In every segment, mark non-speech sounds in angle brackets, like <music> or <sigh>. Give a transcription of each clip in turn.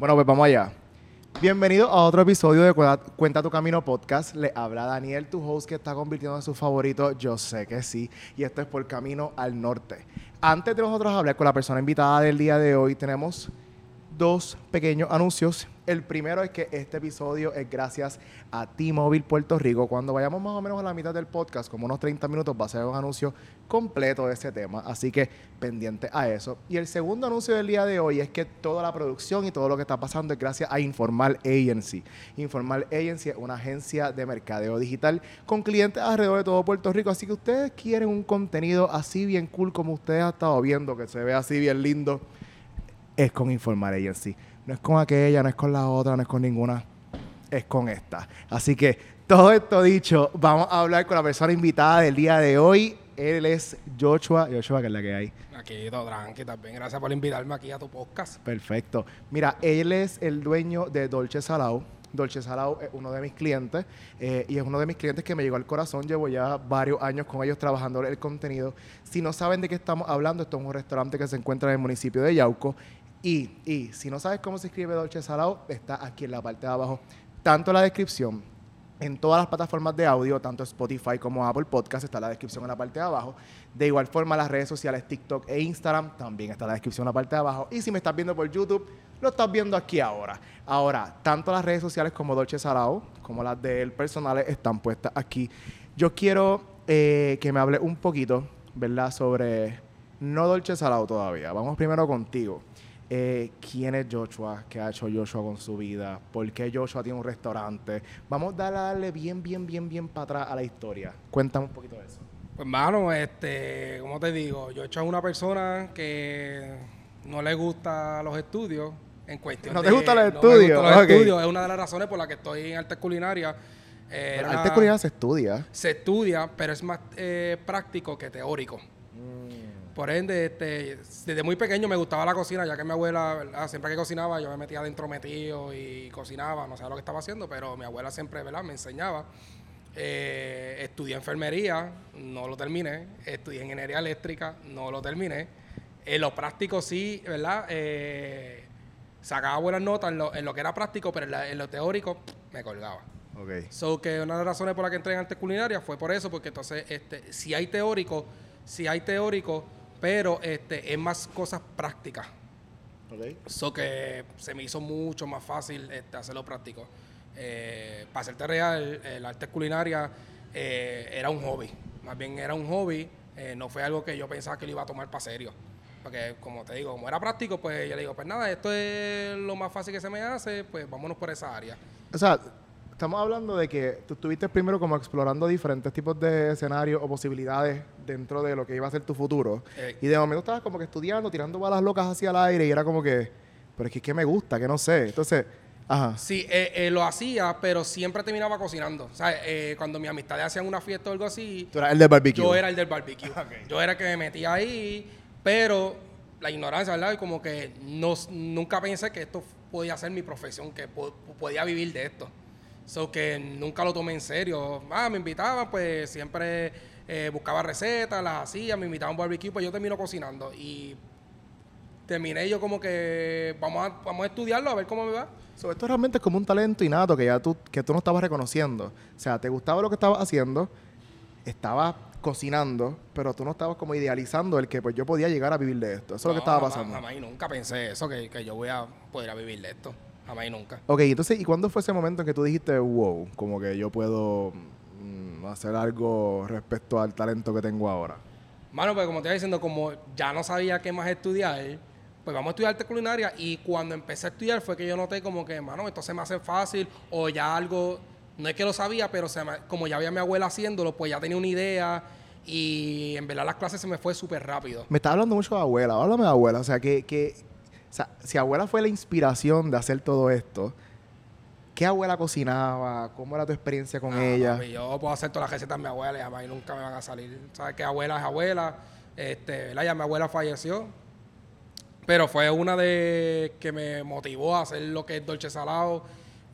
Bueno, pues vamos allá. Bienvenido a otro episodio de Cuenta, tu Camino Podcast. Le habla Daniel, tu host que está convirtiendo en su favorito. Yo sé que sí. Y esto es por Camino al Norte. Antes de nosotros hablar con la persona invitada del día de hoy, tenemos dos pequeños anuncios. El primero es que este episodio es gracias a T-Mobile Puerto Rico. Cuando vayamos más o menos a la mitad del podcast, como unos 30 minutos, va a ser un anuncio completo de ese tema. Así que pendiente a eso. Y el segundo anuncio del día de hoy es que toda la producción y todo lo que está pasando es gracias a Informal Agency. Informal Agency es una agencia de mercadeo digital con clientes alrededor de todo Puerto Rico. Así que ustedes quieren un contenido así bien cool como ustedes han estado viendo, que se ve así bien lindo es con Informar Agency. No es con aquella, no es con la otra, no es con ninguna, es con esta. Así que todo esto dicho, vamos a hablar con la persona invitada del día de hoy. Él es Joshua. Joshua, que es la que hay. Aquí todo tranqui, también. Gracias por invitarme aquí a tu podcast. Perfecto. Mira, él es el dueño de Dolce Salao. Dolce Salao es uno de mis clientes eh, y es uno de mis clientes que me llegó al corazón. Llevo ya varios años con ellos trabajando el contenido. Si no saben de qué estamos hablando, esto es un restaurante que se encuentra en el municipio de Yauco y, si no sabes cómo se escribe Dolce Salado, está aquí en la parte de abajo, tanto la descripción en todas las plataformas de audio, tanto Spotify como Apple Podcast, está la descripción en la parte de abajo. De igual forma, las redes sociales TikTok e Instagram, también está la descripción en la parte de abajo. Y si me estás viendo por YouTube, lo estás viendo aquí ahora. Ahora, tanto las redes sociales como Dolce Salado, como las del personal, están puestas aquí. Yo quiero eh, que me hable un poquito, ¿verdad?, sobre no Dolce Salado todavía. Vamos primero contigo. Eh, quién es Joshua, qué ha hecho Joshua con su vida, por qué Joshua tiene un restaurante. Vamos a darle bien, bien, bien, bien para atrás a la historia. Cuéntame un poquito de eso. Pues, mano, este, como te digo, Joshua es una persona que no le gusta los estudios en cuestión. ¿No te gustan los estudios? los estudios. Es una de las razones por las que estoy en arte culinaria. Eh, arte culinaria se estudia. Se estudia, pero es más eh, práctico que teórico. Por ende, este, desde muy pequeño me gustaba la cocina, ya que mi abuela, siempre que cocinaba, yo me metía dentro metido y cocinaba, no sabía lo que estaba haciendo, pero mi abuela siempre ¿verdad? me enseñaba. Eh, estudié enfermería, no lo terminé. Estudié ingeniería eléctrica, no lo terminé. En lo práctico sí, ¿verdad? Eh, sacaba buenas notas en lo, que era práctico, pero en, lo teórico me colgaba. Okay. So que una de las razones por las que entré en arte culinaria fue por eso, porque entonces, este, si hay teórico, si hay teórico, pero este, es más cosas prácticas. Eso que se me hizo mucho más fácil este, hacerlo práctico. Eh, para hacerte real, el arte culinaria eh, era un hobby. Más bien era un hobby, eh, no fue algo que yo pensaba que lo iba a tomar para serio. Porque, como te digo, como era práctico, pues yo le digo, pues nada, esto es lo más fácil que se me hace, pues vámonos por esa área. O sea, estamos hablando de que tú estuviste primero como explorando diferentes tipos de escenarios o posibilidades dentro de lo que iba a ser tu futuro. Eh. y de momento estabas como que estudiando, tirando balas locas hacia el aire y era como que, pero es que ¿qué me gusta? Que no sé. Entonces, ajá. Sí, eh, eh, lo hacía, pero siempre terminaba cocinando. O sea, cuando mis amistades hacían una fiesta o algo así. Tú eras el del barbecue. Yo era el del barbecue. <laughs> Yo era el que me metía ahí, pero la ignorancia, ¿verdad? Y como que no, nunca pensé que esto podía ser mi profesión, que podía vivir de esto. So que nunca lo tomé en serio. Ah, me invitaban, pues siempre eh, buscaba recetas, las hacía, me invitaban a un barbecue, pues yo termino cocinando. Y terminé yo como que vamos a, vamos a estudiarlo, a ver cómo me va. So, esto realmente es como un talento innato que ya tú, que tú no estabas reconociendo. O sea, te gustaba lo que estabas haciendo, estabas cocinando, pero tú no estabas como idealizando el que pues yo podía llegar a vivir de esto. Eso es lo que estaba pasando. Jamás, nunca pensé eso, que, que yo voy a poder vivir de esto. Jamás y nunca. Ok, entonces, ¿y cuándo fue ese momento en que tú dijiste, wow, como que yo puedo mm, hacer algo respecto al talento que tengo ahora? Mano, pues como te iba diciendo, como ya no sabía qué más estudiar, pues vamos a estudiar arte culinaria y cuando empecé a estudiar fue que yo noté como que, mano, esto se me hace fácil o ya algo, no es que lo sabía, pero se como ya había mi abuela haciéndolo, pues ya tenía una idea y en verdad las clases se me fue súper rápido. Me está hablando mucho de abuela, háblame de abuela, o sea, que, que o sea, si abuela fue la inspiración de hacer todo esto, ¿qué abuela cocinaba? ¿Cómo era tu experiencia con ella? yo puedo hacer todas las recetas de mi abuela y jamás nunca me van a salir. ¿Sabes qué abuela es abuela? Este, Ya mi abuela falleció. Pero fue una de que me motivó a hacer lo que es Dolce Salado.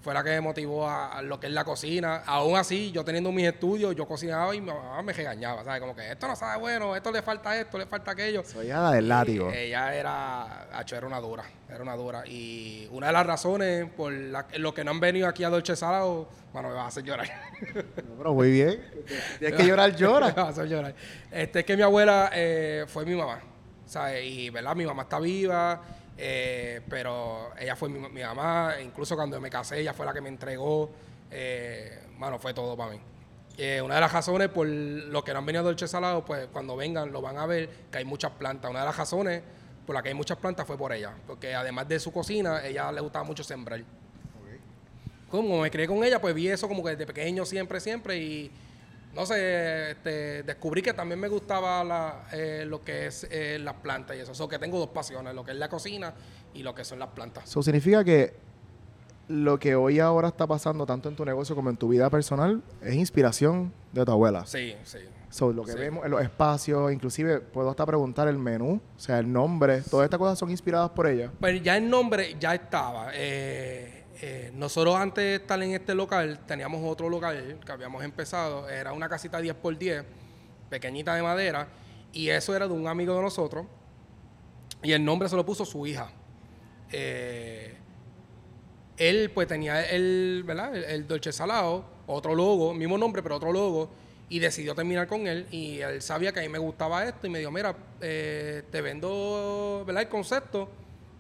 Fue la que me motivó a, lo que es la cocina. Aún así, yo teniendo mis estudios, yo cocinaba y mi mamá me regañaba, ¿sabes? Como que esto no sabe bueno, esto le falta esto, le falta aquello. Soy la del látigo. ella era, hecho, era una dura, era una dura. Y una de las razones por lo que no han venido aquí a Dolce Salado, bueno, me va a hacer llorar. pero muy bien. Tienes que llorar, llora. <laughs> me va a hacer llorar. Este, es que mi abuela eh, fue mi mamá, ¿sabes? Y, ¿verdad? Mi mamá está viva eh, pero ella fue mi, mamá, incluso cuando me casé, ella fue la que me entregó. Eh, bueno, fue todo para mí. Eh, una de las razones por lo que no han venido a Dolce Salado, pues cuando vengan lo van a ver que hay muchas plantas. Una de las razones por la que hay muchas plantas fue por ella, porque además de su cocina, ella le gustaba mucho sembrar. Como me crié con ella, pues vi eso como que desde pequeño siempre, siempre y no sé, este, descubrí que también me gustaba eh, lo que es eh, las plantas y eso. O que tengo dos pasiones, lo que es la cocina y lo que son las plantas. Eso significa que lo que hoy ahora está pasando, tanto en tu negocio como en tu vida personal, es inspiración de tu abuela. Sí, sí. So, lo que vemos en los espacios, inclusive puedo hasta preguntar el menú, o sea, el nombre, todas estas cosas son inspiradas por ella. Pues ya el nombre ya estaba. Eh, eh, nosotros antes de estar en este local, teníamos otro local que habíamos empezado, era una casita 10x10, pequeñita de madera, y eso era de un amigo de nosotros, y el nombre se lo puso su hija. Eh, él pues tenía el, ¿verdad? El, Dolce Salado, otro logo, mismo nombre, pero otro logo, y decidió terminar con él, y él sabía que a mí me gustaba esto, y me dijo, mira, eh, te vendo, ¿verdad? El concepto,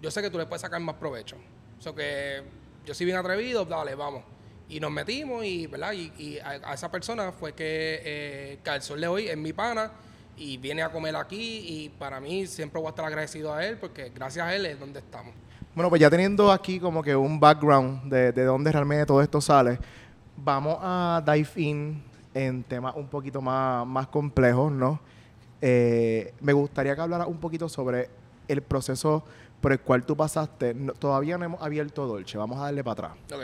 yo sé que tú le puedes sacar más provecho. O que yo soy bien atrevido, dale, vamos. Y nos metimos y, ¿verdad? Y, a, esa persona fue que, eh, sol de hoy es mi pana y viene a comer aquí y para mí siempre voy a estar agradecido a él porque gracias a él es donde estamos. Bueno, pues ya teniendo aquí como que un background de, de dónde realmente todo esto sale, vamos a dive in en temas un poquito más, más complejos, ¿no? Eh, me gustaría que hablara un poquito sobre el proceso por el cual tú pasaste, todavía no hemos abierto Dolce, vamos a darle para atrás.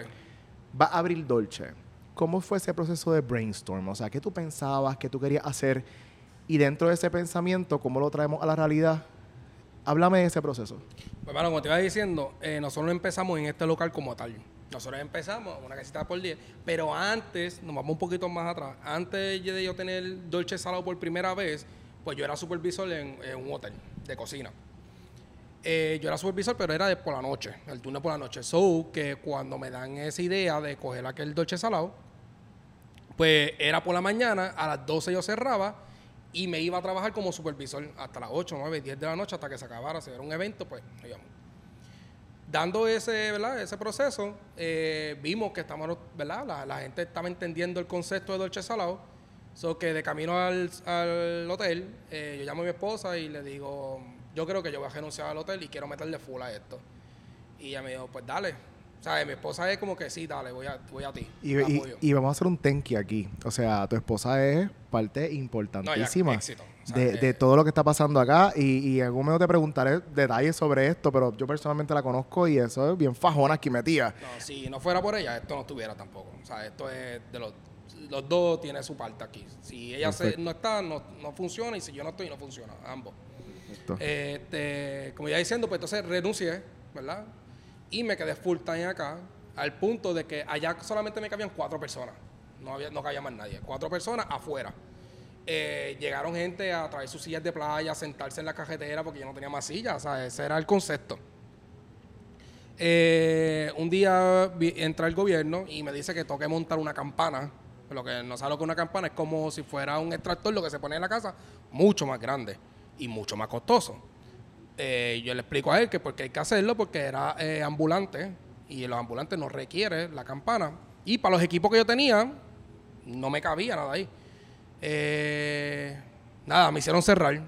Va a abrir Dolce. ¿Cómo fue ese proceso de brainstorm? O sea, ¿qué tú pensabas, qué tú querías hacer? Y dentro de ese pensamiento, ¿cómo lo traemos a la realidad? Háblame de ese proceso. Pues bueno, como te iba diciendo, eh, nosotros empezamos en este local como tal. Nosotros empezamos una casita por 10, pero antes, nos vamos un poquito más atrás, antes de yo tener Dolce Salado por primera vez, pues yo era supervisor en un hotel de cocina. Eh, yo era supervisor, pero era de por la noche, el turno por la noche. So, que cuando me dan esa idea de coger aquel dolce salado, pues era por la mañana, a las 12 yo cerraba y me iba a trabajar como supervisor hasta las 8, 9, 10 de la noche hasta que se acabara, si era un evento, pues digamos. Dando ese, ¿verdad? ese proceso, eh, vimos que estamos, ¿verdad? La, gente estaba entendiendo el concepto de dolce salado. So que de camino al, hotel, eh, yo llamo a mi esposa y le digo, yo creo que yo voy a renunciar al hotel y quiero meterle full a esto. Y ella me dijo, pues dale. O sea, mi esposa es como que sí, dale, voy a, voy a ti. Y, vamos a hacer un tenki aquí. O sea, tu esposa es parte importantísima de, todo lo que está pasando acá. Y, y en algún momento te preguntaré detalles sobre esto, pero yo personalmente la conozco y eso es bien fajona aquí metida. No, si no fuera por ella, esto no estuviera tampoco. O sea, esto es de los los dos tiene su parte aquí. Si ella no está, no, no, funciona, y si yo no estoy, no funciona, ambos. Este, como ya diciendo, pues entonces renuncié, ¿verdad? Y me quedé full time acá, al punto de que allá solamente me cabían cuatro personas. No, había, no cabía más nadie. Cuatro personas afuera. Eh, llegaron gente a traer sus sillas de playa, a sentarse en la cajetera porque yo no tenía más sillas. O sea, ese era el concepto. Eh, un día entra el gobierno y me dice que toque montar una campana. Lo que no sabe lo que una campana es como si fuera un extractor, lo que se pone en la casa, mucho más grande y mucho más costoso. Eh, yo le explico a él que porque hay que hacerlo porque era eh, ambulante y los ambulantes no requieren la campana. Y para los equipos que yo tenía, no me cabía nada ahí. Eh, nada, me hicieron cerrar.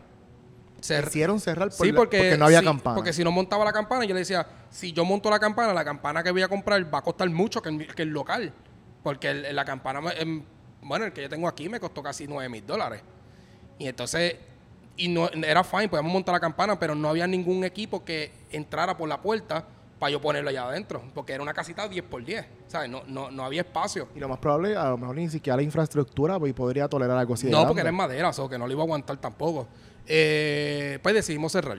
hicieron cerrar porque, no había campana. Porque si no montaba la campana, yo le decía, si yo monto la campana, la campana que voy a comprar va a costar mucho que el, local. Porque la campana, em, bueno, el que yo tengo aquí me costó casi 9 mil dólares. Y entonces y no era fine, podíamos montar la campana, pero no había ningún equipo que entrara por la puerta para yo ponerlo allá adentro, porque era una casita 10 por 10, ¿sabes? No, no, no había espacio. Y lo más probable, a lo mejor ni siquiera la infraestructura pues, podría tolerar algo así. No, porque era en madera, o que no lo iba a aguantar tampoco. Eh, pues decidimos cerrar.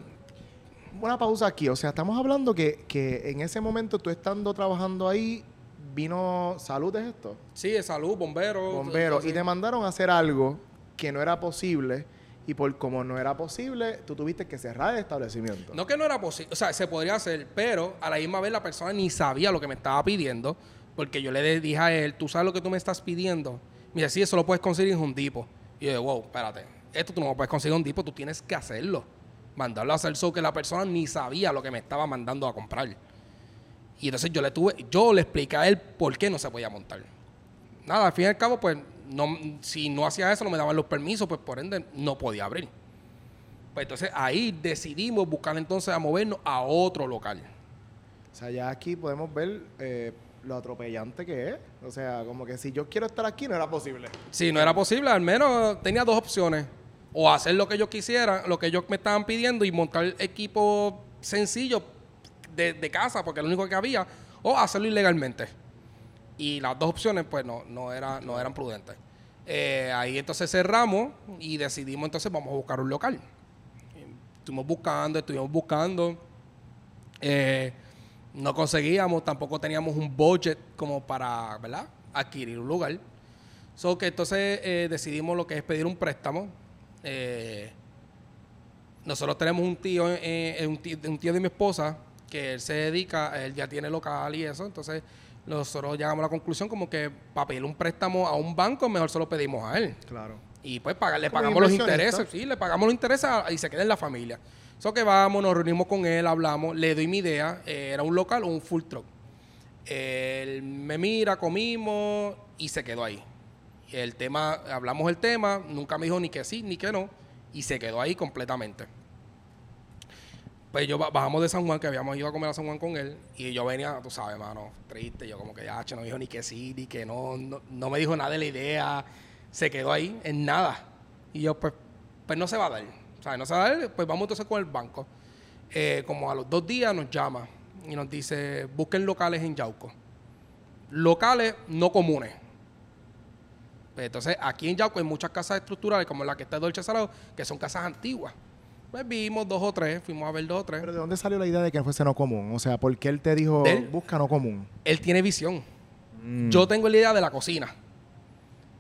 Una pausa aquí, o sea, estamos hablando que, que en ese momento tú estando trabajando ahí, vino salud es esto. Sí, de salud, bomberos. Bomberos. Y te mandaron a hacer algo que no era posible. Y por como no era posible, tú tuviste que cerrar el establecimiento. No que no era posible, o sea, se podría hacer, pero a la misma vez la persona ni sabía lo que me estaba pidiendo, porque yo le dije a él, tú sabes lo que tú me estás pidiendo. Mira, sí, eso lo puedes conseguir en un tipo. Y yo dije, wow, espérate, esto tú no lo puedes conseguir en un tipo, tú tienes que hacerlo. Mandarlo a hacer so que la persona ni sabía lo que me estaba mandando a comprar. Y entonces yo le tuve, yo le expliqué a él por qué no se podía montar. Nada, al fin y al cabo, pues, no, si no hacía eso, no me daban los permisos, pues por ende no podía abrir. Pues entonces ahí decidimos buscar entonces a movernos a otro local. O sea, ya aquí podemos ver eh, lo atropellante que es. O sea, como que si yo quiero estar aquí, no era posible. Si no era posible, al menos tenía dos opciones. O hacer lo que yo quisiera, lo que ellos me estaban pidiendo y montar equipo sencillo de, de casa, porque es lo único que había, o hacerlo ilegalmente. Y las dos opciones, pues, no, no, era, no eran prudentes. Eh, ahí entonces cerramos y decidimos entonces vamos a buscar un local. Estuvimos buscando, estuvimos buscando. Eh, no conseguíamos, tampoco teníamos un budget como para, ¿verdad? Adquirir un lugar. So que entonces eh, decidimos lo que es pedir un préstamo. Nosotros tenemos un tío, un tío de mi esposa, que él se dedica, él ya tiene local y eso, entonces nosotros llegamos a la conclusión como que para pedir un préstamo a un banco, mejor se lo pedimos a él. Claro. Y pues paga- le pagamos los intereses, sí, le pagamos los intereses a- y se queda en la familia. Eso que vamos, nos reunimos con él, hablamos, le doy mi idea, eh, era un local o un full truck. Él me mira, comimos y se quedó ahí. El tema, hablamos el tema, nunca me dijo ni que sí ni que no, y se quedó ahí completamente. Pues yo ba- bajamos de San Juan, que habíamos ido a comer a San Juan con él, y yo venía, tú sabes, mano, triste, yo como que ya, no dijo ni que sí, ni que no, no, no me dijo nada de la idea, se quedó ahí en nada. Y yo, pues, pues no se va a dar. O sea, no se va a dar, pues vamos entonces con el banco. Eh, como a los dos días nos llama y nos dice, busquen locales en Yauco. Locales no comunes. Pues entonces, aquí en Yauco hay muchas casas estructurales, como la que está Dolce Salado, que son casas antiguas. Pues vimos dos o tres, fuimos a ver dos o tres. Pero ¿de dónde salió la idea de que fuese no común? O sea, ¿por qué él te dijo, él. busca no común? Él tiene visión. Mm. Yo tengo la idea de la cocina.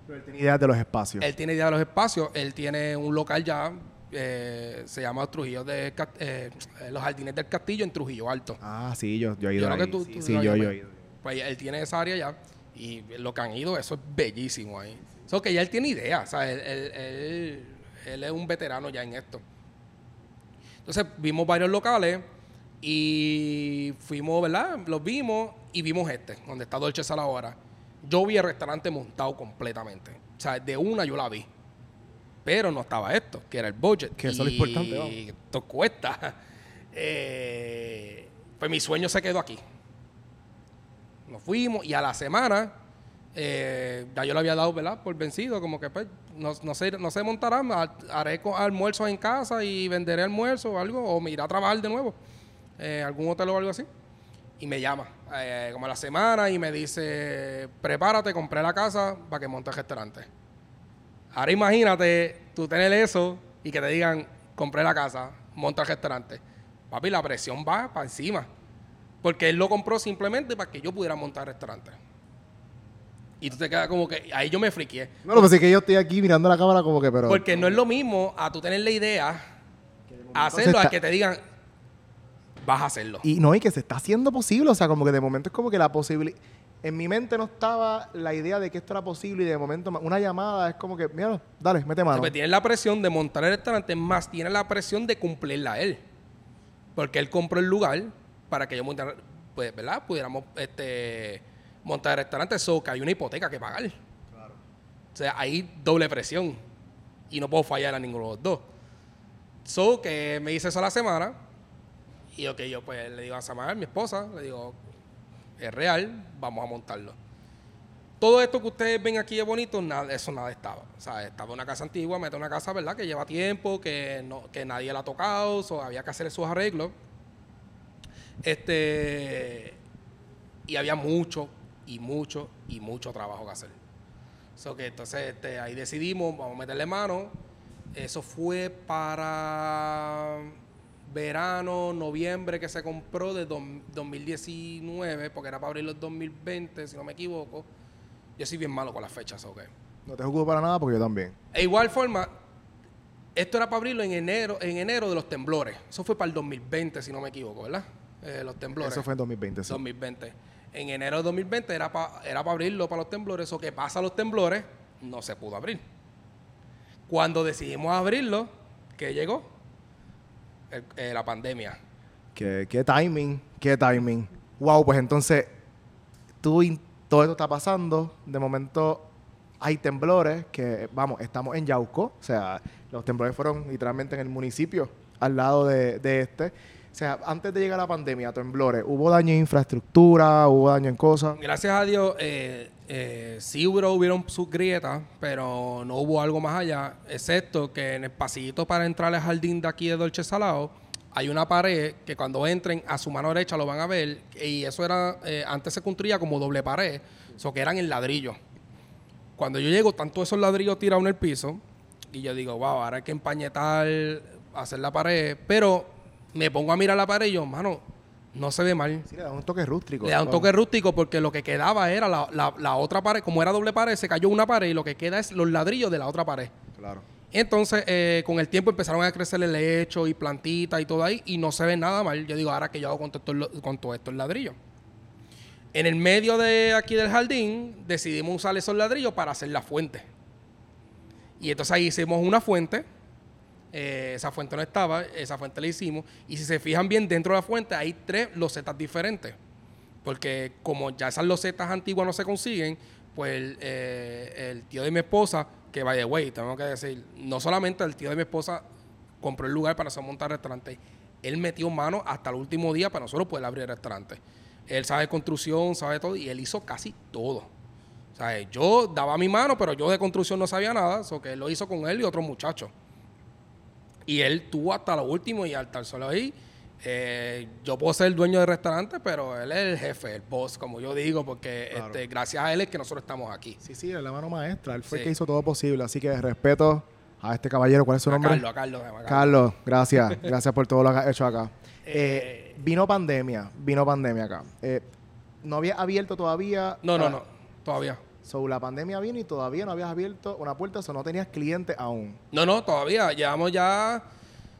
Pero él tenía ideas de los espacios. Él tiene idea de los espacios. Él tiene un local ya, eh, se llama Trujillo de Ca- eh, los Jardines del Castillo en Trujillo Alto. Ah, sí, yo, yo he ido Yo creo ahí. que tú- sí, tú sí, yo, he ido. Pues él tiene esa área ya. Y lo que han ido, eso es bellísimo ahí. Eso que ya él tiene idea. O sea, él, él- él- él es un veterano ya en esto. Entonces vimos varios locales y fuimos, ¿verdad? Los vimos y vimos este, donde está Dolce Sala ahora. Yo vi el restaurante montado completamente. O sea, de una yo la vi. Pero no estaba esto, que era el budget. Que eso es lo Y importante, vamos. Esto cuesta. <laughs> Eh, pues mi sueño se quedó aquí. Nos fuimos y a la semana eh, ya yo le había dado, ¿verdad? Por vencido, como que pues no, no sé, no sé montará, ha- haré almuerzos en casa y venderé almuerzo o algo, o me iré a trabajar de nuevo, eh, algún hotel o algo así. Y me llama, eh, como a la semana, y me dice, prepárate, compré la casa para que monte el restaurante. Ahora imagínate tú tener eso y que te digan, compré la casa, monta el restaurante. Papi, la presión va para encima. Porque él lo compró simplemente para que yo pudiera montar restaurante. Y tú te quedas como que, ahí yo me friqué. No, lo que sí que yo estoy aquí mirando la cámara como que, pero... Porque no es lo mismo a tú tener la idea, a hacerlo, a que te digan, vas a hacerlo. Y no, y que se está haciendo posible. O sea, como que de momento es como que la posibilidad... En mi mente no estaba la idea de que esto era posible y de momento una llamada es como que, mira, dale, mete mano. Pues tiene la presión de montar el restaurante, más tiene la presión de cumplirla él. Porque él compró el lugar para que yo montara, pues, ¿verdad? Pudiéramos este, montar el restaurante, eso que hay una hipoteca que pagar. O sea, hay doble presión. Y no puedo fallar a ninguno de los dos. So que me hice eso a la semana. Y ok, yo pues le digo a Samar, mi esposa, le digo, es real, vamos a montarlo. Todo esto que ustedes ven aquí es bonito, nada, eso nada estaba. O sea, estaba una casa antigua, mete una casa, ¿verdad? Que lleva tiempo, que, no, que nadie la ha tocado, so, había que hacer esos arreglos. Este. Y había mucho, y mucho, y mucho trabajo que hacer. So que entonces este, ahí decidimos, vamos a meterle mano. Eso fue para verano, noviembre que se compró de 2019, porque era para abrirlo en 2020, si no me equivoco. Yo soy bien malo con las fechas, ok. No te juzgo para nada porque yo también. E igual forma, esto era para abrirlo en enero, en enero de los temblores. Eso fue para el 2020, si no me equivoco, ¿verdad? Eh, los temblores. Eso fue en 2020, sí. 2020. En enero de 2020 era para era para abrirlo para los temblores. Eso que pasa los temblores, no se pudo abrir. Cuando decidimos abrirlo, ¿qué llegó? Eh, la pandemia. ¿Qué, qué timing, qué timing. Wow, pues entonces, tú todo esto está pasando. De momento hay temblores que, vamos, estamos en Yauco. O sea, los temblores fueron literalmente en el municipio al lado de este. O sea, antes de llegar la pandemia, temblores, ¿hubo daño en infraestructura? ¿Hubo daño en cosas? Gracias a Dios, eh, eh, sí hubo, hubieron sus grietas, pero no hubo algo más allá, excepto que en el pasillito para entrar al jardín de aquí de Dolce Salado, hay una pared que cuando entren a su mano derecha lo van a ver, y eso era, eh, antes se construía como doble pared, eso que eran en ladrillo. Cuando yo llego, todos esos ladrillos tirados en el piso, y yo digo, wow, ahora hay que empañetar, hacer la pared, pero me pongo a mirar la pared y yo, mano, no se ve mal. Sí, le da un toque rústico. Le da un toque rústico porque lo que quedaba era la, otra pared, como era doble pared, se cayó una pared y lo que queda es los ladrillos de la otra pared. Claro. Entonces, eh, con el tiempo empezaron a crecer el lecho y plantitas y todo ahí, y no se ve nada mal. Yo digo, ahora que yo hago con todo, con todo esto el ladrillo. En el medio de aquí del jardín, decidimos usar esos ladrillos para hacer la fuente. Y entonces ahí hicimos una fuente eh, esa fuente no estaba, esa fuente la hicimos. Y si se fijan bien, dentro de la fuente hay tres losetas diferentes. Porque como ya esas losetas antiguas no se consiguen, pues el, eh, tío de mi esposa, que by the way, tengo que decir, no solamente el tío de mi esposa compró el lugar para hacer montar restaurante, él metió mano hasta el último día para nosotros poder abrir el restaurante. Él sabe construcción, sabe todo, y él hizo casi todo. O sea, yo daba mi mano, pero yo de construcción no sabía nada, eso que él lo hizo con él y otros muchachos. Y él tuvo hasta lo último y al estar solo ahí. Eh, yo puedo ser el dueño del restaurante, pero él es el jefe, el boss, como yo digo, porque este, gracias a él es que nosotros estamos aquí. Sí, sí, es la mano maestra. Él fue el que hizo todo posible. Así que respeto a este caballero. ¿Cuál es su nombre? Carlos, a Carlos. Carlos, gracias. <laughs> gracias por todo lo que has hecho acá. Eh, eh, vino pandemia, vino pandemia acá. ¿No había abierto todavía? No, no, no, todavía. So, la pandemia vino y todavía no habías abierto una puerta, o no tenías clientes aún. No, no, todavía. Llevamos ya,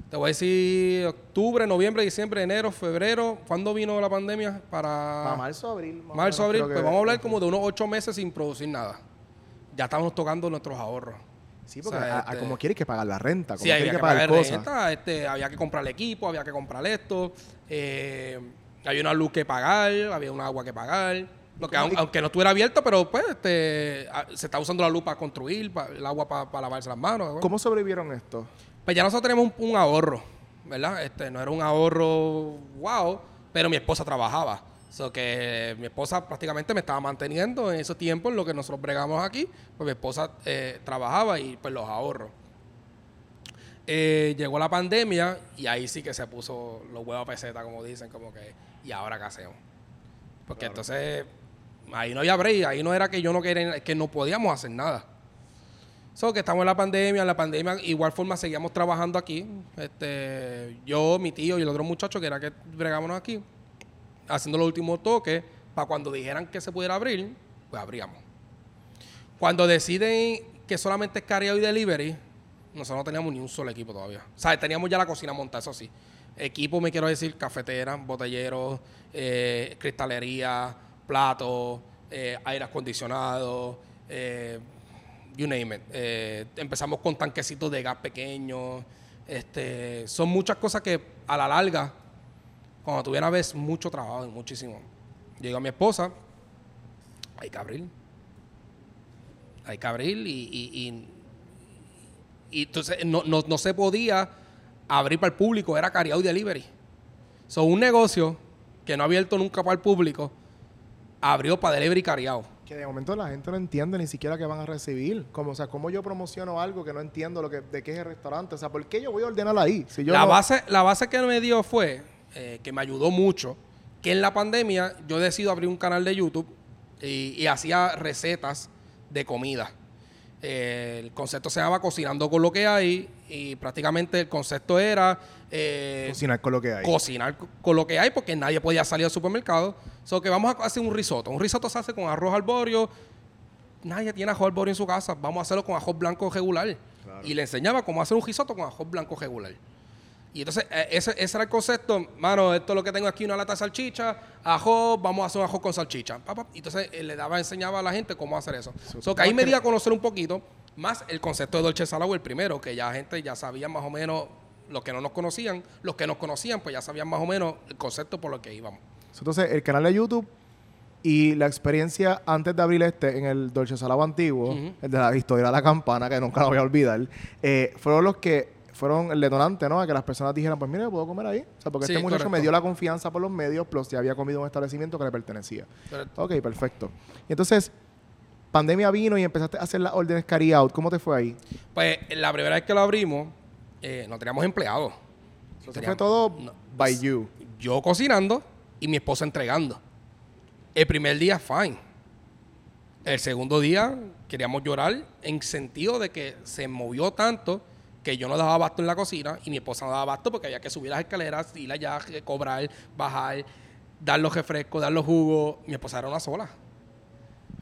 te voy a decir, octubre, noviembre, diciembre, enero, febrero. ¿Cuándo vino la pandemia? Para, marzo, abril. Marzo, abril. Pues vamos a hablar como de unos ocho meses sin producir nada. Ya estamos tocando nuestros ahorros. Sí, porque este como quieres que pagar la renta, como sí, había que, pagar, renta, este, había que comprar el equipo, había que comprar esto, eh, había una luz que pagar, había un agua que pagar aunque, no estuviera abierto, pero pues este, se está usando la luz para construir, el agua para, lavarse las manos. ¿Cómo sobrevivieron esto? Pues ya nosotros tenemos un, ahorro, ¿verdad? Este, no era un ahorro wow, pero mi esposa trabajaba. So que mi esposa prácticamente me estaba manteniendo en ese tiempo en lo que nosotros bregamos aquí, pues mi esposa eh, trabajaba y pues los ahorros. Eh, llegó la pandemia y ahí sí que se puso los huevos a peseta, como dicen, como que, ¿y ahora qué hacemos? Porque entonces ahí no había break, ahí no era que yo no quería, que no podíamos hacer nada. So que estamos en la pandemia, en la pandemia igual forma seguíamos trabajando aquí. Este, yo, mi tío y el otro muchacho que era que bregábamos aquí, haciendo los últimos toques, para cuando dijeran que se pudiera abrir, pues abríamos. Cuando deciden que solamente es carrera y delivery, nosotros no teníamos ni un solo equipo todavía. O sea, teníamos ya la cocina montada, eso sí. Equipo, me quiero decir, cafetera, botelleros, eh, cristalería, platos, eh, aire acondicionado, eh, you name it. Eh, empezamos con tanquecitos de gas pequeños. Este, son muchas cosas que a la larga, cuando tuviera ves mucho trabajo, muchísimo. Yo a mi esposa, hay que abrir. Hay que abrir y, y, entonces no, no, se podía abrir para el público, era carry y delivery. Son un negocio que no ha abierto nunca para el público abrió para delivery cariado. Que de momento la gente no entiende ni siquiera que van a recibir. Como, o sea, ¿cómo yo promociono algo que no entiendo lo que, de qué es el restaurante? O sea, ¿por qué yo voy a ordenar ahí? Si yo la, base, la base que me dio fue, eh, que me ayudó mucho, que en la pandemia yo decido abrir un canal de YouTube y, hacía recetas de comida. Eh, el concepto se llama Cocinando con lo que hay y prácticamente el concepto era... Eh, cocinar con lo que hay. Cocinar con lo que hay porque nadie podía salir al supermercado. So que vamos a hacer un risotto. Un risotto se hace con arroz arborio. Nadie tiene arroz arborio en su casa. Vamos a hacerlo con arroz blanco regular. Y le enseñaba cómo hacer un risotto con arroz blanco regular. Y entonces, eh, ese, ese, era el concepto. Mano, esto es lo que tengo aquí, una lata de salchicha, ajo, vamos a hacer un ajo con salchicha. Entonces eh, le daba, enseñaba a la gente cómo hacer eso. So, que ahí me di a conocer un poquito, más el concepto de Dolce Salado, el primero, que ya gente ya sabía más o menos, los que no nos conocían, los que nos conocían, pues ya sabían más o menos el concepto por lo que íbamos. Entonces, el canal de YouTube y la experiencia antes de abrir este en el Dolce Salado antiguo, el de la historia de la campana, que nunca lo voy a olvidar, eh, fueron los que fueron el detonante, ¿no? A que las personas dijeran, pues mire, puedo comer ahí. O sea, porque este muchacho me dio la confianza por los medios, plus ya había comido un establecimiento que le pertenecía. Ok, perfecto. Y entonces, pandemia vino y empezaste a hacer las órdenes carry out. ¿Cómo te fue ahí? Pues la primera vez que lo abrimos, eh, no teníamos empleados. Eso fue todo by you. Yo cocinando y mi esposa entregando. El primer día, fine. El segundo día, queríamos llorar en sentido de que se movió tanto que yo no daba abasto en la cocina y mi esposa no daba abasto porque había que subir las escaleras, ir allá, cobrar, bajar, dar los refrescos, dar los jugos. Mi esposa era una sola.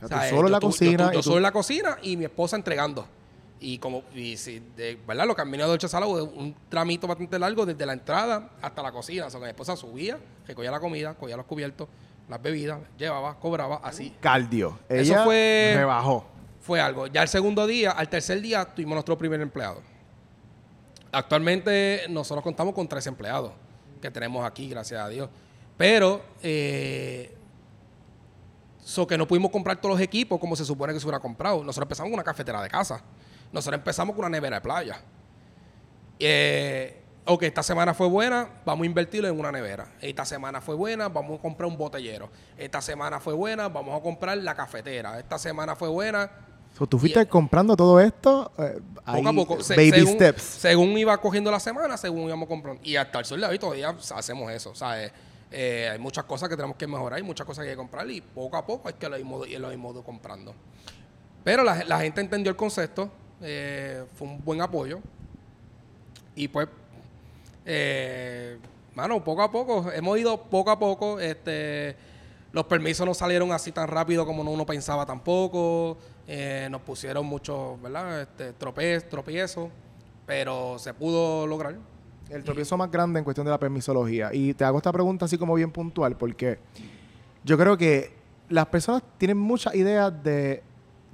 O sea, solo en la cocina. Yo, solo en la cocina y mi esposa entregando. Y como, y si, de, ¿verdad? Lo que han venido de Salado un tramito bastante largo desde la entrada hasta la cocina. O sea, que mi esposa subía, recogía la comida, cogía los cubiertos, las bebidas, llevaba, cobraba, así. Cardio. Ella Eso fue. Rebajó. Fue algo. Ya el segundo día, al tercer día, tuvimos nuestro primer empleado. Actualmente nosotros contamos con tres empleados que tenemos aquí, gracias a Dios. Pero, eh, que no pudimos comprar todos los equipos como se supone que se hubiera comprado. Nosotros empezamos con una cafetera de casa. Nosotros empezamos con una nevera de playa. Eh, ok, esta semana fue buena, vamos a invertirlo en una nevera. Esta semana fue buena, vamos a comprar un botellero. Esta semana fue buena, vamos a comprar la cafetera. Esta semana fue buena, ¿Tú fuiste comprando todo esto? Eh, poco a poco. baby según, steps. Según iba cogiendo la semana, según íbamos comprando. Y hasta el sol de hoy todavía hacemos eso. O sea, eh, hay muchas cosas que tenemos que mejorar, hay muchas cosas que hay que comprar y poco a poco es que lo hemos, ido comprando. Pero la, gente entendió el concepto, eh, fue un buen apoyo. Y pues, eh, mano, poco a poco, hemos ido poco a poco. Este, los permisos no salieron así tan rápido como uno pensaba tampoco. Eh, nos pusieron muchos, ¿verdad? Este, tropiezos, pero se pudo lograr. El tropiezo más grande en cuestión de la permisología. Y te hago esta pregunta así como bien puntual, porque yo creo que las personas tienen muchas ideas de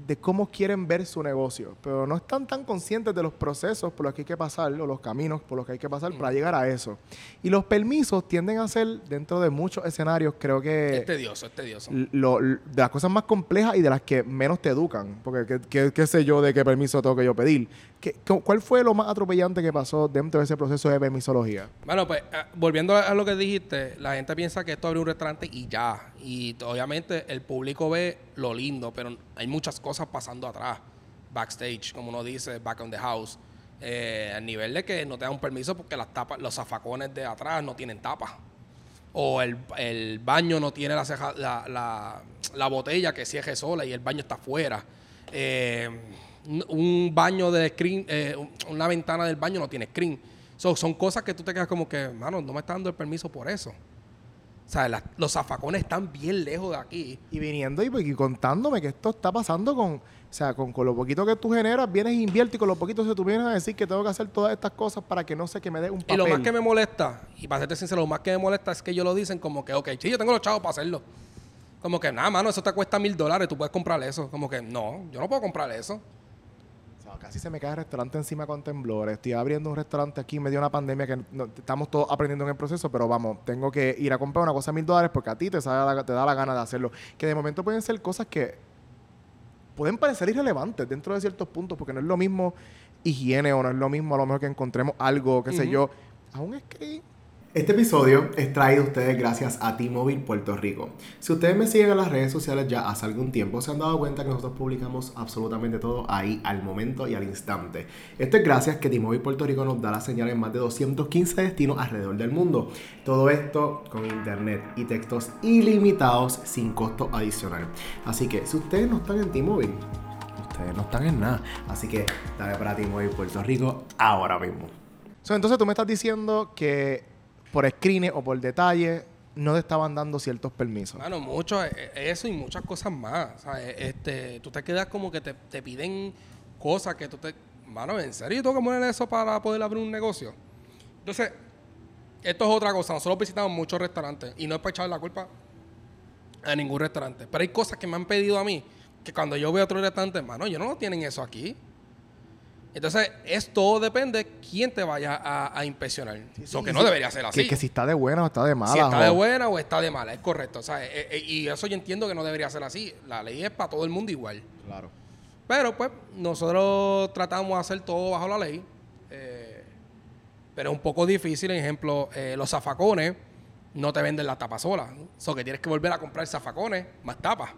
de cómo quieren ver su negocio, pero no están tan conscientes de los procesos por los que hay que pasar o los caminos por los que hay que pasar para llegar a eso. Y los permisos tienden a ser, dentro de muchos escenarios, creo que... Es tedioso, es tedioso. de las cosas más complejas y de las que menos te educan, porque qué, sé yo de qué permiso tengo que yo pedir. ¿Qué, ¿Cuál fue lo más atropellante que pasó dentro de ese proceso de permisología? Bueno, pues eh, volviendo a lo que dijiste, la gente piensa que esto abre un restaurante y ya. Y obviamente el público ve lo lindo, pero hay muchas cosas pasando atrás, backstage, como uno dice, back on the house. Eh, al nivel de que no te dan un permiso porque las tapas, los zafacones de atrás no tienen tapa. O el, baño no tiene la, la, la, botella que cierre sola y el baño está afuera. Eh, un baño de screen, eh, una ventana del baño no tiene screen. son cosas que tú te quedas como que, mano, no me está dando el permiso por eso. O sea, los zafacones están bien lejos de aquí. Y viniendo y, contándome que esto está pasando con, o sea, con, lo poquito que tú generas, vienes e inviertes y con lo poquito que tú vienes a decir que tengo que hacer todas estas cosas para que no sé que me dé un papel. Y lo más que me molesta, y para serte sincero, lo más que me molesta es que ellos lo dicen como que, ok, sí, yo tengo los chavos para hacerlo. Como que, nada, mano, eso te cuesta mil dólares, tú puedes comprar eso. Como que, no, yo no puedo comprar eso casi se me cae el restaurante encima con temblores. Estoy abriendo un restaurante aquí, me dio una pandemia que estamos todos aprendiendo en el proceso, pero vamos, tengo que ir a comprar una cosa a mil dólares porque a ti te, te da la gana de hacerlo. Que de momento pueden ser cosas que pueden parecer irrelevantes dentro de ciertos puntos, porque no es lo mismo higiene o no es lo mismo a lo mejor que encontremos algo, qué sé yo. Aún es que este episodio es traído a ustedes gracias a T-Mobile Puerto Rico. Si ustedes me siguen en las redes sociales ya hace algún tiempo, se han dado cuenta que nosotros publicamos absolutamente todo ahí al momento y al instante. Esto es gracias que T-Mobile Puerto Rico nos da la señal en más de 215 destinos alrededor del mundo. Todo esto con internet y textos ilimitados sin costo adicional. Así que si ustedes no están en T-Mobile, ustedes no están en nada. Así que dale para voy Puerto Rico ahora mismo. entonces tú me estás diciendo que por screen o por detalle no te estaban dando ciertos permisos. Bueno, mucho, eh, eh, eso y muchas cosas más. Este, tú te quedas como que te, te piden cosas que tú te... Mano, ¿en serio tengo que poner eso para poder abrir un negocio? Entonces, esto es otra cosa. Nosotros visitamos muchos restaurantes y no es para echarle la culpa a ningún restaurante. Pero hay cosas que me han pedido a mí que cuando yo veo otro restaurante, mano, yo no tienen eso aquí. Entonces, esto depende quién te vaya a, impresionar. Eso que no debería ser así. Que, si está de buena o está de mala. Si está de buena o está de mala, es correcto. O eh, eh, y eso yo entiendo que no debería ser así. La ley es para todo el mundo igual. Claro. Pero pues nosotros tratamos de hacer todo bajo la ley. Eh, pero es un poco difícil. Por ejemplo, los zafacones no te venden la tapa sola. O que tienes que volver a comprar zafacones más tapas.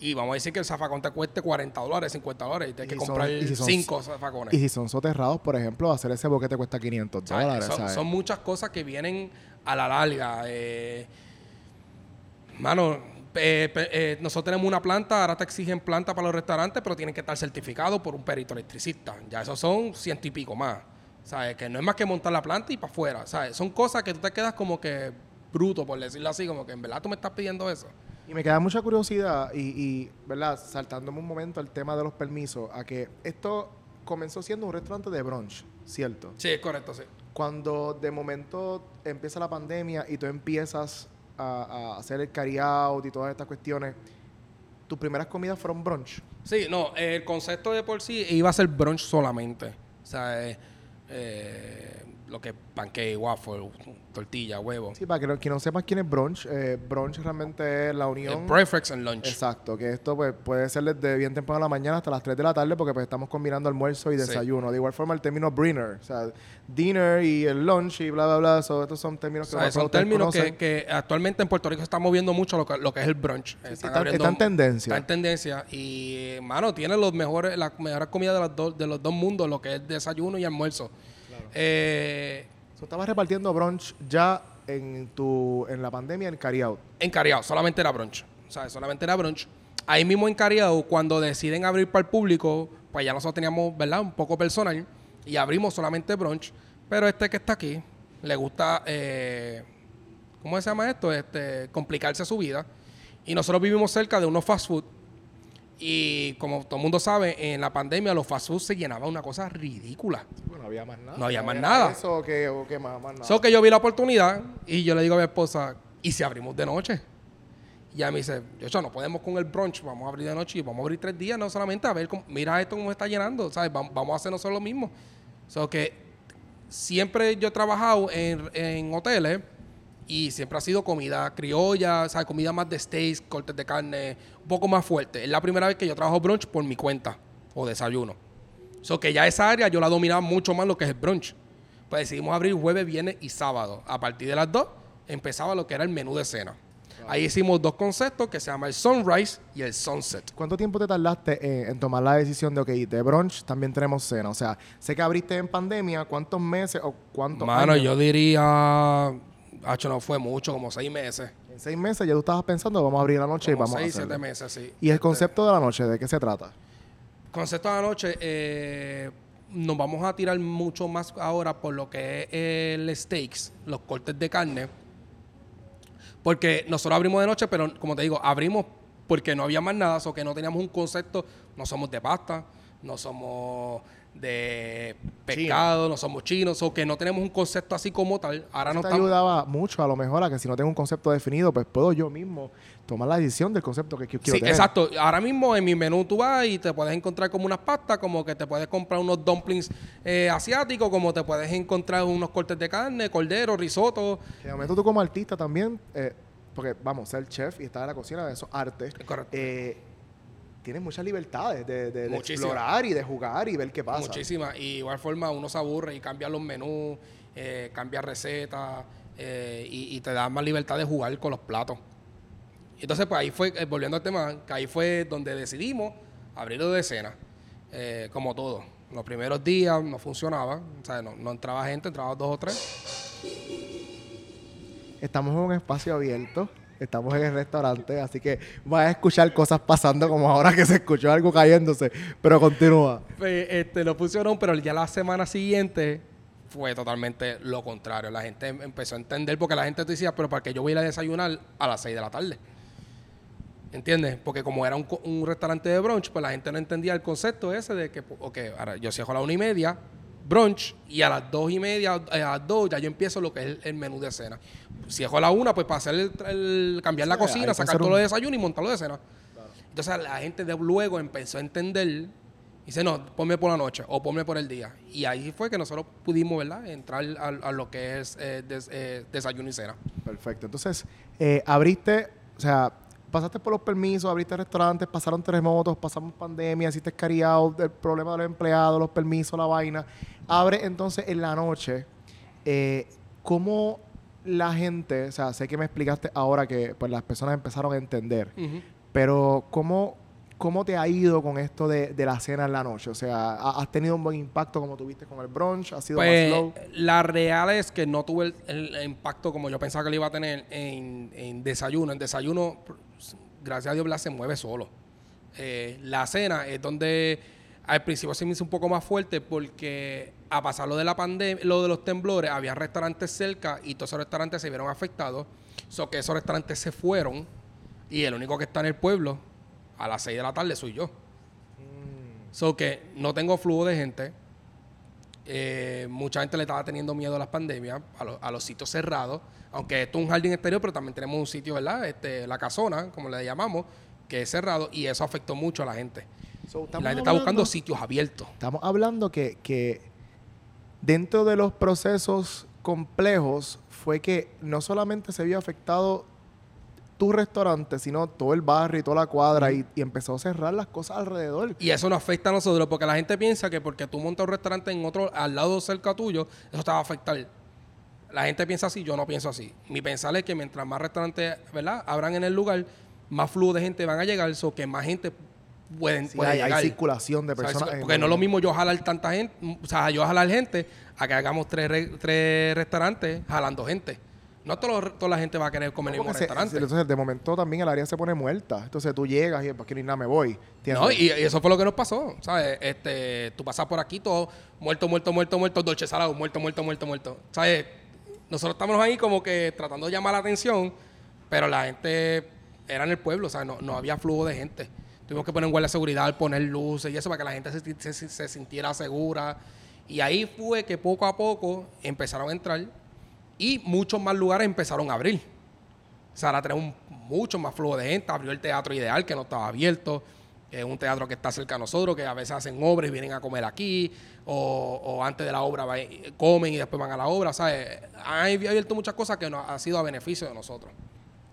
Y vamos a decir que el zafacón te cueste 40 dólares, 50 dólares y tienes que comprar 5 zafacones. Y si son soterrados, por ejemplo, hacer ese boquete cuesta 500 dólares. Son, muchas cosas que vienen a la larga. Eh, mano, eh, eh, nosotros tenemos una planta, ahora te exigen planta para los restaurantes, pero tienen que estar certificados por un perito electricista. Ya esos son ciento y pico más. ¿Sabes? Que no es más que montar la planta y para afuera. ¿Sabes? Son cosas que tú te quedas como que bruto, por decirlo así, como que en verdad tú me estás pidiendo eso. Y me queda mucha curiosidad y, ¿verdad? Saltándome un momento al tema de los permisos, a que esto comenzó siendo un restaurante de brunch, ¿cierto? Sí, es correcto, sí. Cuando de momento empieza la pandemia y tú empiezas a, hacer el carry out y todas estas cuestiones, ¿tus primeras comidas fueron brunch? Sí, no, el concepto de por sí iba a ser brunch solamente. O sea, eh, eh lo que es pancake, waffle, tortilla, huevo. Sí, para que, no, no sepas quién es brunch, eh, brunch realmente es la unión. breakfast and lunch. Exacto, que esto pues, puede ser desde bien temprano a la mañana hasta las 3 de la tarde porque pues estamos combinando almuerzo y desayuno. De igual forma el término dinner, o sea, dinner y el lunch y bla, bla, bla, estos son términos que o sea, son términos que, actualmente en Puerto Rico se está moviendo mucho lo que, lo que es el brunch. está, en tendencia. Está en tendencia y, mano, tiene los mejores, las mejores comidas de, las de los dos mundos, lo que es desayuno y almuerzo. Eh, estabas repartiendo brunch ya en tu en la pandemia en Cariao. En Cariao, solamente era brunch. O sea, solamente era brunch. Ahí mismo en Cariao, cuando deciden abrir para el público, pues ya nosotros teníamos, ¿verdad? Un poco personal y abrimos solamente brunch. Pero este que está aquí, le gusta, eh, ¿cómo se llama esto? Este, complicarse su vida. Y nosotros vivimos cerca de unos fast food y como todo el mundo sabe, en la pandemia los fast food se llenaban una cosa ridícula. no había más nada. No había más nada. Eso que, o que más, más nada. Eso que yo vi la oportunidad y yo le digo a mi esposa, ¿y si abrimos de noche? Y ella me dice, yo no podemos con el brunch, vamos a abrir de noche y vamos a abrir tres días, no solamente a ver, cómo, mira esto cómo está llenando, ¿sabes? Vamos, a hacer nosotros lo mismo. O que siempre yo he trabajado en, en hoteles y siempre ha sido comida criolla, ¿sabes? comida más de steaks, cortes de carne, un poco más fuerte. Es la primera vez que yo trabajo brunch por mi cuenta o desayuno. So que ya esa área yo la dominaba mucho más lo que es el brunch. Pues decidimos abrir jueves, viernes y sábado. A partir de las dos empezaba lo que era el menú de cena. Ahí hicimos dos conceptos que se llama el sunrise y el sunset. ¿Cuánto tiempo te tardaste en, tomar la decisión de, ok, de brunch también tenemos cena? O sea, sé que abriste en pandemia, ¿cuántos meses o cuántos Mano, yo diría Hacho, no fue mucho, como seis meses. En seis meses ya tú estabas pensando, vamos a abrir la noche y vamos seis, a siete meses, sí. ¿Y el concepto de la noche, de qué se trata? Concepto de la noche, eh, nos vamos a tirar mucho más ahora por lo que es el steaks, los cortes de carne. Porque nosotros abrimos de noche, pero como te digo, abrimos porque no había más nada, o que no teníamos un concepto, no somos de pasta, no somos de pescado, no somos chinos, o que no tenemos un concepto así como tal. Ahora no te ayudaba mucho a lo mejor a que si no tengo un concepto definido, pues puedo yo mismo tomar la decisión del concepto que quiero sí, exacto. Ahora mismo en mi menú tú vas y te puedes encontrar como unas pastas, como que te puedes comprar unos dumplings eh, asiáticos, como te puedes encontrar unos cortes de carne, cordero, risotto. De momento tú como artista también, eh, porque vamos, ser chef y estar en la cocina de esos artes. Correcto. Eh, tienes muchas libertades de, explorar y de jugar y ver qué pasa. Muchísimas. Y igual forma uno se aburre y cambia los menús, eh, cambia recetas eh, y, te da más libertad de jugar con los platos. Y entonces, pues ahí fue, eh, volviendo al tema, que ahí fue donde decidimos abrirlo de escena, eh, como todo. Los primeros días no funcionaba, o sea, no, no entraba gente, entraba dos o tres. Estamos en un espacio abierto Estamos en el restaurante, así que vas a escuchar cosas pasando como ahora que se escuchó algo cayéndose. Pero continúa. Este, lo pusieron, pero ya la semana siguiente fue totalmente lo contrario. La gente empezó a entender porque la gente decía, pero ¿para qué yo voy a ir a desayunar a las 6 de la tarde? ¿Entiendes? Porque como era un, restaurante de brunch, pues la gente no entendía el concepto ese de que, ok, ahora yo cierro a la una y media, brunch, y a las dos y media, eh, a las dos, ya yo empiezo lo que es el, menú de cena. Cierro a la una, pues para hacer el, cambiar la cocina, sacar todo el desayuno y montarlo de cena. Entonces la gente de luego empezó a entender Dice, no, ponme por la noche o ponme por el día. Y ahí fue que nosotros pudimos, ¿verdad?, entrar a, lo que es eh, eh, desayuno y cena. Perfecto. Entonces, eh, abriste, o sea, pasaste por los permisos, abriste restaurantes, pasaron terremotos, pasamos pandemia, hiciste cariado, el problema de los empleados, los permisos, la vaina. Abre entonces en la noche. ¿Cómo la gente, o sea, sé que me explicaste ahora que pues, las personas empezaron a entender, pero ¿cómo ¿Cómo te ha ido con esto de, la cena en la noche? O sea, ¿has tenido un buen impacto como tuviste con el brunch? ¿Ha sido más pues, slow? La real es que no tuve el, impacto como yo pensaba que le iba a tener en, desayuno. En desayuno, gracias a Dios, la se mueve solo. Eh, la cena es donde al principio se me hizo un poco más fuerte porque a pasar lo de la pandemia, lo de los temblores, había restaurantes cerca y todos esos restaurantes se vieron afectados. So que esos restaurantes se fueron y el único que está en el pueblo a las 6 de la tarde soy yo. Mm. So que no tengo flujo de gente. Eh, mucha gente le estaba teniendo miedo a las pandemias, a, los sitios cerrados. Aunque esto es un jardín exterior, pero también tenemos un sitio, ¿verdad? Este, la casona, como le llamamos, que es cerrado y eso afectó mucho a la gente. la gente está buscando sitios abiertos. Estamos hablando que, que dentro de los procesos complejos fue que no solamente se vio afectado tu restaurante, sino todo el barrio y toda la cuadra y, empezó a cerrar las cosas alrededor. Y eso nos afecta a nosotros porque la gente piensa que porque tú montas un restaurante en otro, al lado cerca tuyo, eso te va a afectar. La gente piensa así, yo no pienso así. Mi pensar es que mientras más restaurantes, ¿verdad?, abran en el lugar, más flujo de gente van a llegar, eso que más gente pueden, puede hay, hay, circulación de personas. porque no es lo mismo yo jalar tanta gente, o sea, yo jalar gente a que hagamos tres, tres restaurantes jalando gente. No toda la gente va a querer comer en un restaurante. entonces, de momento también el área se pone muerta. Entonces tú llegas y para que ni nada me voy. No, y, eso fue lo que nos pasó. ¿Sabes? Este, tú pasas por aquí todo muerto, muerto, muerto, muerto, dolce salado, muerto, muerto, muerto, muerto. ¿Sabes? Nosotros estamos ahí como que tratando de llamar la atención, pero la gente era en el pueblo, o sea, no, no había flujo de gente. Tuvimos que poner guardia de seguridad, poner luces y eso para que la gente se, se sintiera segura. Y ahí fue que poco a poco empezaron a entrar y muchos más lugares empezaron a abrir. Ahora tenemos mucho más flujo de gente. Abrió el Teatro Ideal, que no estaba abierto. Es un teatro que está cerca de nosotros, que a veces hacen obras y vienen a comer aquí. O, antes de la obra comen y después van a la obra. ¿sabes? Han abierto muchas cosas que no, ha sido a beneficio de nosotros.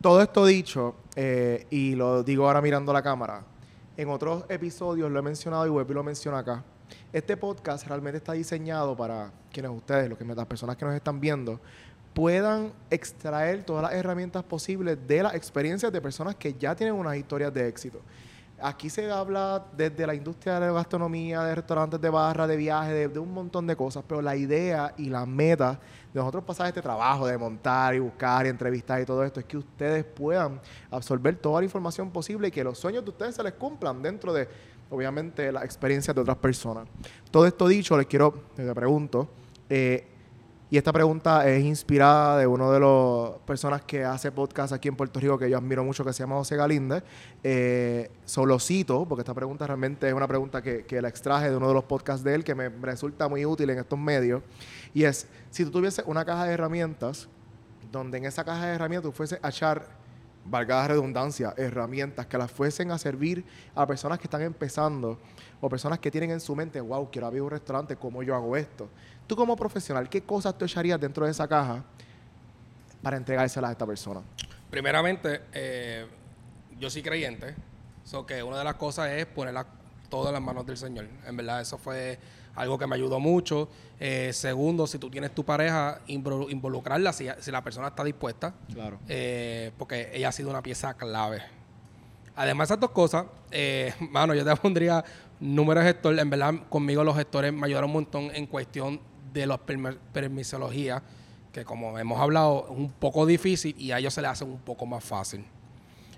Todo esto dicho, eh, y lo digo ahora mirando la cámara, en otros episodios lo he mencionado y Webby lo menciona acá. Este podcast realmente está diseñado para quienes ustedes, las personas que nos están viendo, puedan extraer todas las herramientas posibles de las experiencias de personas que ya tienen unas historias de éxito. Aquí se habla desde la industria de la gastronomía, de restaurantes de barra, de viaje, de, un montón de cosas, pero la idea y la meta de nosotros pasar este trabajo de montar y buscar y entrevistar y todo esto es que ustedes puedan absorber toda la información posible y que los sueños de ustedes se les cumplan dentro de, obviamente, las experiencias de otras personas. Todo esto dicho, les quiero, les pregunto, eh, y esta pregunta es inspirada de uno de las personas que hace podcast aquí en Puerto Rico que yo admiro mucho, que se llama José Galinde. Eh, solo cito, porque esta pregunta realmente es una pregunta que, que, la extraje de uno de los podcasts de él, que me resulta muy útil en estos medios. Y es, si tú tuvieses una caja de herramientas, donde en esa caja de herramientas tú fuese a echar, valga la redundancia, herramientas que las fuesen a servir a personas que están empezando o personas que tienen en su mente, wow, quiero abrir un restaurante, ¿cómo yo hago esto? Tú como profesional, ¿qué cosas tú echarías dentro de esa caja para entregárselas a esta persona? Primeramente, eh, yo soy creyente, so que una de las cosas es ponerla todas en las manos del Señor. En verdad, eso fue algo que me ayudó mucho. Eh, segundo, si tú tienes tu pareja, involucrarla si, la persona está dispuesta. Claro. Eh, porque ella ha sido una pieza clave. Además de esas dos cosas, <laughs> mano, yo te <laughs> pondría número de gestor. En verdad, conmigo los gestores me ayudaron un montón en cuestión de la permisología, que como hemos hablado, es un poco difícil y a ellos se les hace un poco más fácil.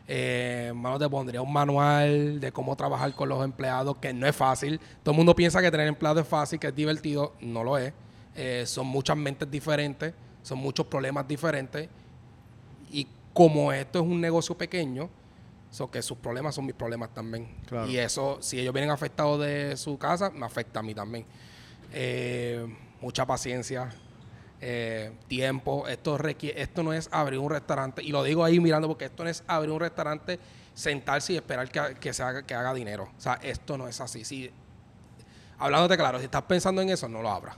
Eh, te pondría un manual de cómo trabajar con los empleados, que no es fácil. Todo el mundo piensa que tener empleados es fácil, que es divertido. No lo es. Eh, son muchas mentes diferentes, son muchos problemas diferentes. Y como esto es un negocio pequeño, so que sus problemas son mis problemas también. Y eso, si ellos vienen afectados de su casa, me afecta a mí también. Eh, mucha paciencia, eh, tiempo. Esto, requiere, esto no es abrir un restaurante, y lo digo ahí mirando porque esto no es abrir un restaurante, sentarse y esperar que, que, se haga, que haga dinero. O sea, esto no es así. Si, hablándote claro, si estás pensando en eso, no lo abras.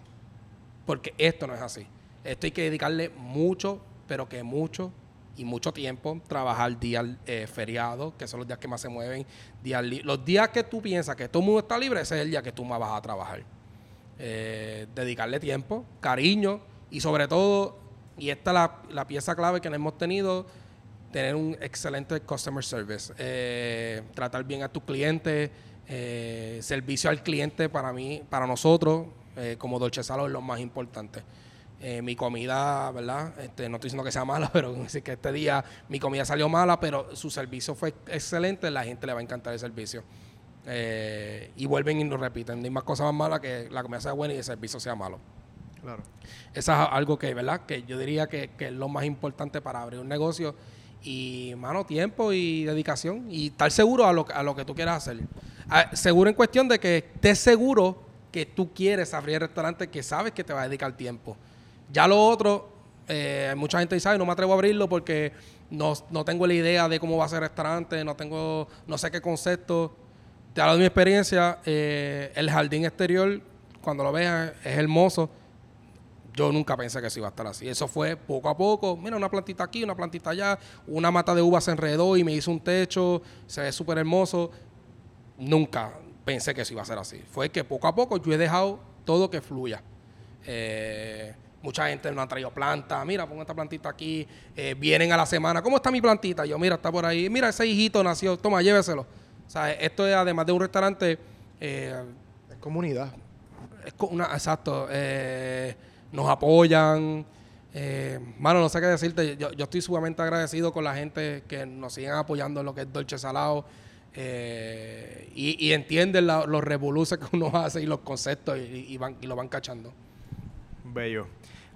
Porque esto no es así. Esto hay que dedicarle mucho, pero que mucho y mucho tiempo, trabajar días eh, feriados, que son los días que más se mueven, días los días que tú piensas que todo el mundo está libre, ese es el día que tú más vas a trabajar. Eh, dedicarle tiempo, cariño, y sobre todo, y esta es la, pieza clave que hemos tenido, tener un excelente customer service. Eh, tratar bien a tus clientes, eh, servicio al cliente para mí, para nosotros, eh, como Dolce Salo es lo más importante. Mi comida, ¿verdad? Este, no estoy diciendo que sea mala, <laughs> pero decir que este día mi comida salió mala, pero su servicio fue excelente, la gente le va a encantar el servicio. y vuelven y nos repiten. No hay más cosas más malas que la comida sea buena y el servicio sea malo. Claro. Eso es algo que, ¿verdad? Que yo diría que, es lo más importante para abrir un negocio. Y, mano, tiempo y dedicación. Y estar seguro a lo, a lo que tú quieras hacer. Ah, seguro en cuestión de que estés seguro que tú quieres abrir el restaurante, que sabes que te va a dedicar tiempo. Ya lo otro, eh, mucha gente dice, no me atrevo a abrirlo porque no, tengo la idea de cómo va a ser el restaurante, no tengo, no sé qué concepto. Te hablo de mi experiencia, eh, el jardín exterior, cuando lo veas, es hermoso yo nunca pensé que eso iba a estar así. Eso fue poco a poco. Mira, una plantita aquí, una plantita allá. Una mata de uvas se enredó y me hizo un techo. Se ve súper hermoso. Nunca pensé que eso iba a ser así. Fue que poco a poco yo he dejado todo que fluya. Eh, mucha gente no ha traído planta. Mira, pongo esta plantita aquí. Eh, vienen a la semana. ¿Cómo está mi plantita? Yo, mira, está por ahí. Mira, ese hijito nació. Toma, lléveselo. O sea, esto es además de un restaurante. Eh, es comunidad. Es una, exacto. Eh, nos apoyan. Eh, mano, no sé qué decirte. Yo, estoy sumamente agradecido con la gente que nos siguen apoyando en lo que es Dolce Salado. Eh, y, entienden los revoluciones que uno <laughs> hace y los conceptos y, van, y lo van cachando. Bello.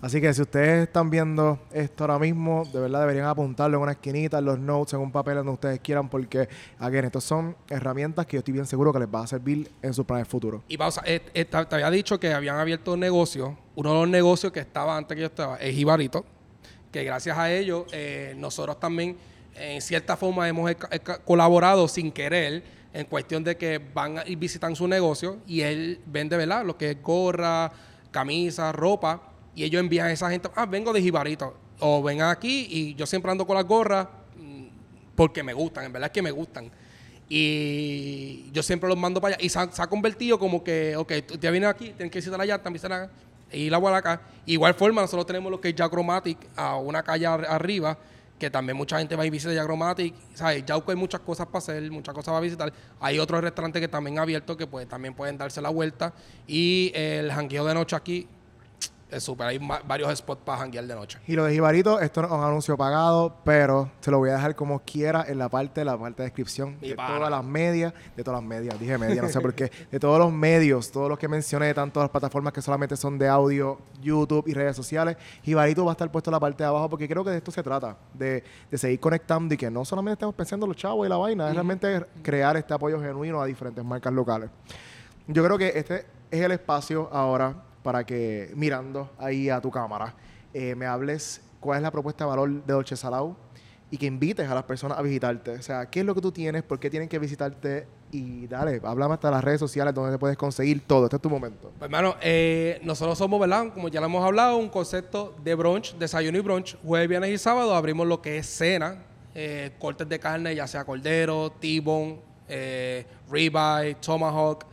Así que si ustedes están viendo esto ahora mismo, de verdad deberían apuntarlo en una esquinita, en los notes, en un papel donde ustedes quieran, porque, again, estas son herramientas que yo estoy bien seguro que les va a servir en sus planes futuros. Y pausa, eh, eh, te, había dicho que habían abierto un negocio. Uno de los negocios que estaba antes que yo estaba es Jibarito, que gracias a ellos eh, nosotros también, en cierta forma, hemos colaborado sin querer en cuestión de que van y visitan su negocio y él vende, ¿verdad? Lo que es gorra, camisa, ropa y ellos envían a esa gente, ah, vengo de Jibarito, o ven aquí y yo siempre ando con las gorras mm, porque me gustan, en verdad es que me gustan. Y yo siempre los mando para allá. Y se ha, convertido como que, ok, ya vienes aquí, tienes que visitar allá, también será y la acá. Igual forma, nosotros tenemos lo que es Jagromatic a una calle arriba, que también mucha gente va y visita Jagromatic. ¿Sabes? Yauco hay muchas cosas para hacer, muchas cosas para visitar. Hay otros restaurantes que también han abierto que pues también pueden darse la vuelta. Y el jangueo de noche aquí es súper. Hay varios spots para janguear de noche. Y lo de Jibarito, esto no es un anuncio pagado, pero se lo voy a dejar como quiera en la parte, la parte de descripción de todas las medias, de todas las medias, dije media, no sé por qué, de todos los medios, todos los que mencioné, de tantas las plataformas que solamente son de audio, YouTube y redes sociales. Jibarito va a estar puesto en la parte de abajo porque creo que de esto se trata, de, seguir conectando y que no solamente estemos pensando en los chavos y la vaina, es realmente crear este apoyo genuino a diferentes marcas locales. Yo creo que este es el espacio ahora para que mirando ahí a tu cámara eh, me hables cuál es la propuesta de valor de Dolce Salao y que invites a las personas a visitarte. O sea, ¿qué es lo que tú tienes? ¿Por qué tienen que visitarte? Y dale, háblame hasta las redes sociales donde te puedes conseguir todo. Este es tu momento. Pues, hermano, eh, nosotros somos, ¿verdad? Como ya lo hemos hablado, un concepto de brunch, desayuno y brunch. Jueves, viernes y sábado abrimos lo que es cena, eh, cortes de carne, ya sea cordero, T-bone, ribeye, tomahawk,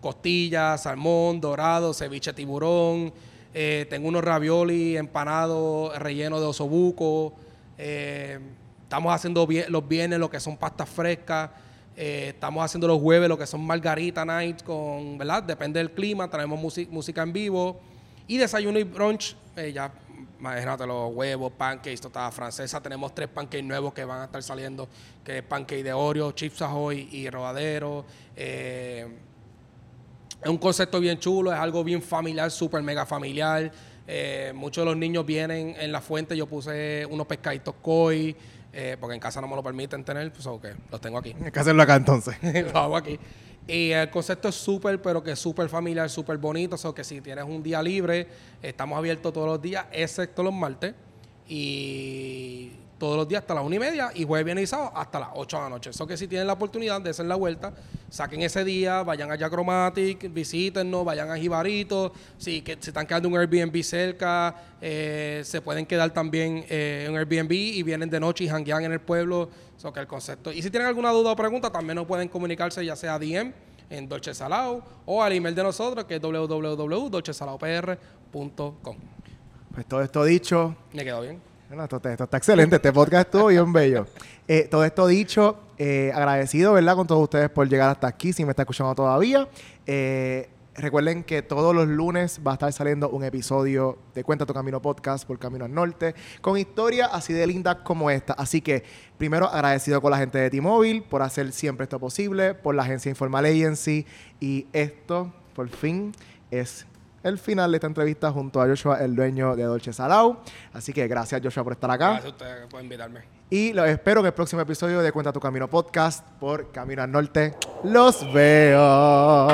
costillas, salmón, dorado, ceviche tiburón. Eh, tengo unos ravioli empanados rellenos de osobuco. Eh, estamos haciendo los viernes lo que son pastas frescas. Eh, estamos haciendo los jueves lo que son margarita nights con, ¿verdad? Depende del clima. Traemos música en vivo. Y desayuno y brunch ya imagínate los huevos, pancakes, tostada francesa. Tenemos tres pancakes nuevos que van a estar saliendo, que es pancake de Oreo, chips ahoy y rodadero. Eh, es un concepto bien chulo, es algo bien familiar, súper mega familiar. Eh, muchos de los niños vienen en la fuente, yo puse unos pescaditos koi, eh, porque en casa no me lo permiten tener, pues ok, los tengo aquí. Hay que hacerlo acá entonces. <laughs> lo hago aquí. Y el concepto es súper, pero que es súper familiar, súper bonito. O sea, que si tienes un día libre, estamos abiertos todos los días, excepto los martes. Y todos los días hasta las una y media y jueves, viernes y sábado hasta las 8 de la noche. Eso que si tienen la oportunidad de hacer la vuelta, saquen ese día, vayan allá a Chromatic, visítenos, vayan a Jibarito. Si que se están quedando en un Airbnb cerca, eh, se pueden quedar también eh, en un Airbnb y vienen de noche y janguean en el pueblo. Eso que el concepto. Y si tienen alguna duda o pregunta, también nos pueden comunicarse ya sea a DM en Dolce Salao o al email de nosotros que es www.dolcesalaopr.com. Pues todo esto dicho. ¿Me quedó bien? Esto, está excelente. Este podcast estuvo bien bello. Eh, todo esto dicho, eh, agradecido, ¿verdad? Con todos ustedes por llegar hasta aquí, si me está escuchando todavía. Eh, recuerden que todos los lunes va a estar saliendo un episodio de Cuenta tu Camino Podcast por Camino al Norte, con historias así de lindas como esta. Así que, primero, agradecido con la gente de T-Mobile por hacer siempre esto posible, por la agencia Informal Agency. Y esto, por fin, es el final de esta entrevista junto a Joshua, el dueño de Dolce Salao. Así que gracias, Joshua, por estar acá. Gracias a ustedes por invitarme. Y los espero en el próximo episodio de Cuenta tu Camino Podcast por Camino al Norte. Los veo.